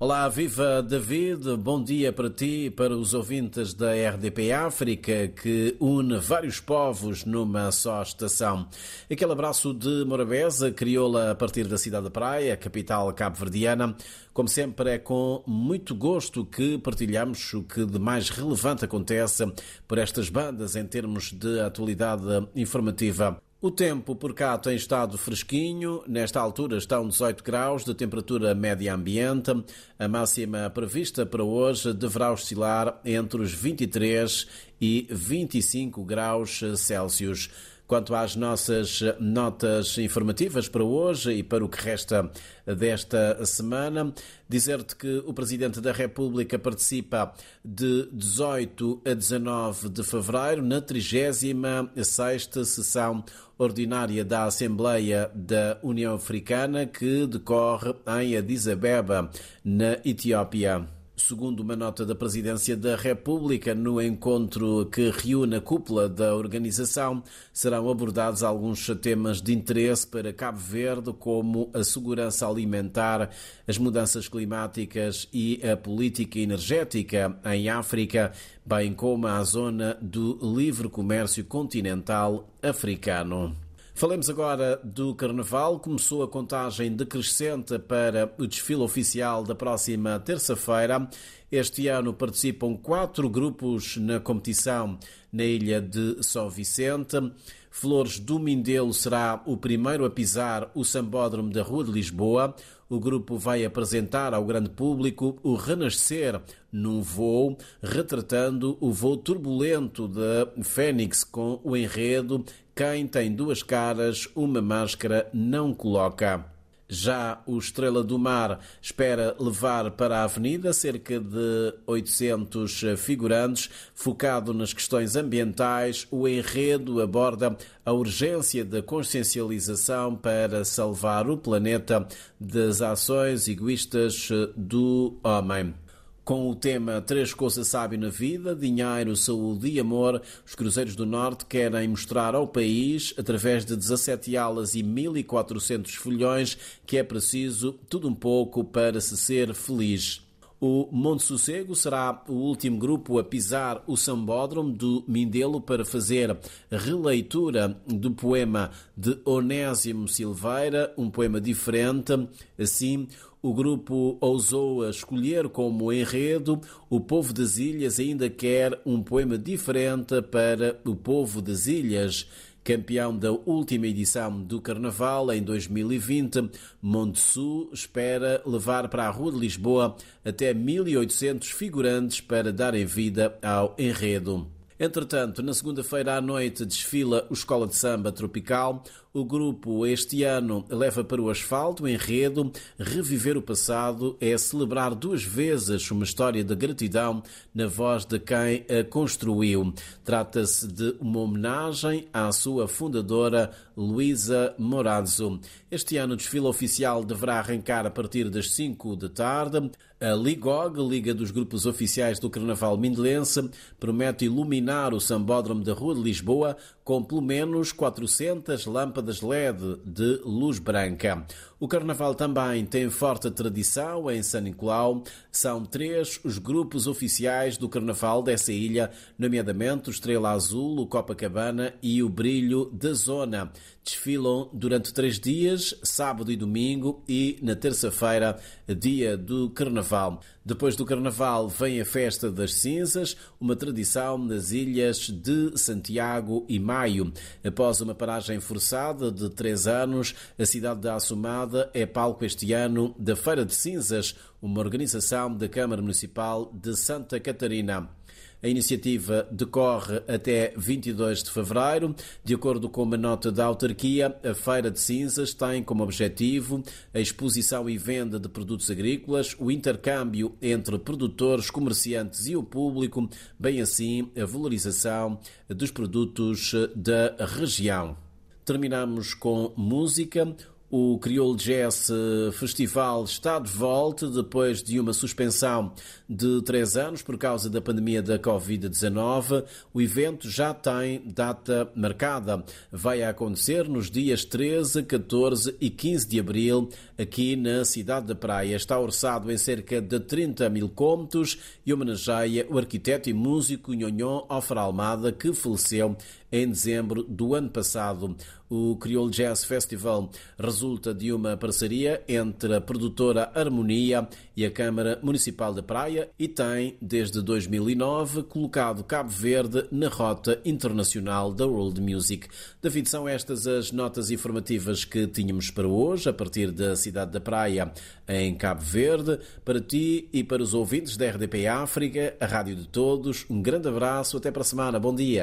Olá, viva David, bom dia para ti e para os ouvintes da RDP África que une vários povos numa só estação. Aquele abraço de Morabeza, crioula a partir da cidade da Praia, capital cabo-verdiana. Como sempre, é com muito gosto que partilhamos o que de mais relevante acontece por estas bandas em termos de atualidade informativa. O tempo por cá tem estado fresquinho, nesta altura estão 18 graus de temperatura média ambiente. A máxima prevista para hoje deverá oscilar entre os 23 e 25 graus Celsius. Quanto às nossas notas informativas para hoje e para o que resta desta semana, dizer-te que o Presidente da República participa de 18 a 19 de fevereiro na 36 sessão ordinária da Assembleia da União Africana que decorre em Addis Abeba, na Etiópia. Segundo uma nota da Presidência da República, no encontro que reúne a cúpula da organização, serão abordados alguns temas de interesse para Cabo Verde, como a segurança alimentar, as mudanças climáticas e a política energética em África, bem como a zona do livre comércio continental africano. Falemos agora do Carnaval. Começou a contagem decrescente para o desfile oficial da próxima terça-feira. Este ano participam quatro grupos na competição na ilha de São Vicente. Flores do Mindelo será o primeiro a pisar o sambódromo da Rua de Lisboa. O grupo vai apresentar ao grande público o renascer num voo, retratando o voo turbulento da Fênix com o enredo quem tem duas caras, uma máscara não coloca. Já o Estrela do Mar espera levar para a Avenida cerca de 800 figurantes, focado nas questões ambientais. O enredo aborda a urgência da consciencialização para salvar o planeta das ações egoístas do homem. Com o tema Três Coisas Sabe na Vida, Dinheiro, Saúde e Amor, os Cruzeiros do Norte querem mostrar ao país, através de 17 alas e 1400 folhões, que é preciso tudo um pouco para se ser feliz. O Monte Sossego será o último grupo a pisar o sambódromo do Mindelo para fazer releitura do poema de Onésimo Silveira, um poema diferente. Assim, o grupo ousou escolher como enredo o povo das ilhas ainda quer um poema diferente para o povo das ilhas. Campeão da última edição do Carnaval em 2020, Sul espera levar para a Rua de Lisboa até 1.800 figurantes para darem vida ao enredo. Entretanto, na segunda-feira à noite desfila o Escola de Samba Tropical. O grupo este ano leva para o asfalto o enredo Reviver o Passado é celebrar duas vezes uma história de gratidão na voz de quem a construiu. Trata-se de uma homenagem à sua fundadora Luísa Morazzo. Este ano o desfile oficial deverá arrancar a partir das 5 da tarde. A Ligog, Liga dos Grupos Oficiais do Carnaval Mindelense, promete iluminar o Sambódromo da Rua de Lisboa com pelo menos 400 lâmpadas LED de luz branca. O Carnaval também tem forte tradição em São Nicolau. São três os grupos oficiais do Carnaval dessa ilha, nomeadamente o Estrela Azul, o Copacabana e o Brilho da Zona. Desfilam durante três dias, sábado e domingo, e na terça-feira, dia do Carnaval. Depois do Carnaval vem a Festa das Cinzas, uma tradição nas ilhas de Santiago e Maio. Após uma paragem forçada de três anos, a cidade da Assumada é palco este ano da Feira de Cinzas, uma organização da Câmara Municipal de Santa Catarina. A iniciativa decorre até 22 de fevereiro. De acordo com uma nota da autarquia, a Feira de Cinzas tem como objetivo a exposição e venda de produtos agrícolas, o intercâmbio entre produtores, comerciantes e o público, bem assim a valorização dos produtos da região. Terminamos com música. O Crioulo Jazz Festival está de volta depois de uma suspensão de três anos por causa da pandemia da Covid-19. O evento já tem data marcada. Vai acontecer nos dias 13, 14 e 15 de abril, aqui na cidade da Praia. Está orçado em cerca de 30 mil contos e homenageia o arquiteto e músico Nhonhon Ofra Almada, que faleceu em dezembro do ano passado. O Crioulo Jazz Festival resulta de uma parceria entre a produtora Harmonia e a Câmara Municipal da Praia e tem, desde 2009, colocado Cabo Verde na rota internacional da World Music. David, são estas as notas informativas que tínhamos para hoje, a partir da cidade da Praia, em Cabo Verde. Para ti e para os ouvintes da RDP África, a rádio de todos, um grande abraço, até para a semana, bom dia.